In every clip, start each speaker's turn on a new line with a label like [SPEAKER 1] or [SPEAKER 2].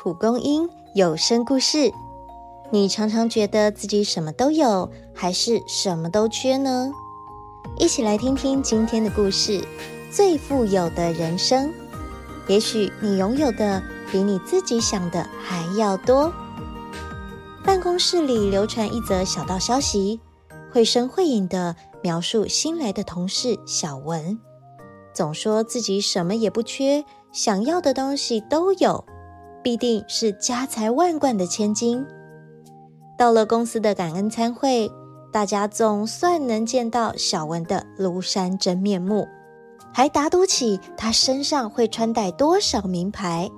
[SPEAKER 1] 蒲公英有声故事。你常常觉得自己什么都有，还是什么都缺呢？一起来听听今天的故事：最富有的人生。也许你拥有的比你自己想的还要多。办公室里流传一则小道消息，绘声绘影的描述新来的同事小文，总说自己什么也不缺。想要的东西都有，必定是家财万贯的千金。到了公司的感恩餐会，大家总算能见到小文的庐山真面目，还打赌起他身上会穿戴多少名牌。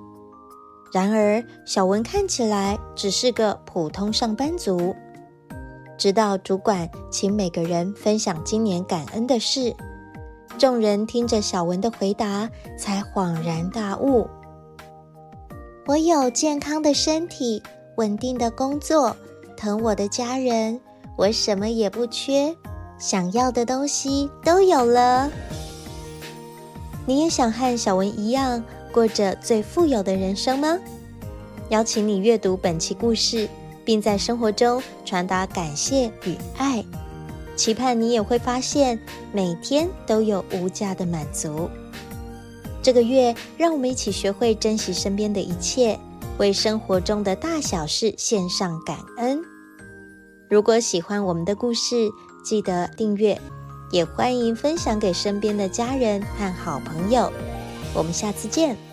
[SPEAKER 1] 然而，小文看起来只是个普通上班族。直到主管请每个人分享今年感恩的事。众人听着小文的回答，才恍然大悟：我有健康的身体、稳定的工作、疼我的家人，我什么也不缺，想要的东西都有了。你也想和小文一样，过着最富有的人生吗？邀请你阅读本期故事，并在生活中传达感谢与爱。期盼你也会发现，每天都有无价的满足。这个月，让我们一起学会珍惜身边的一切，为生活中的大小事献上感恩。如果喜欢我们的故事，记得订阅，也欢迎分享给身边的家人和好朋友。我们下次见。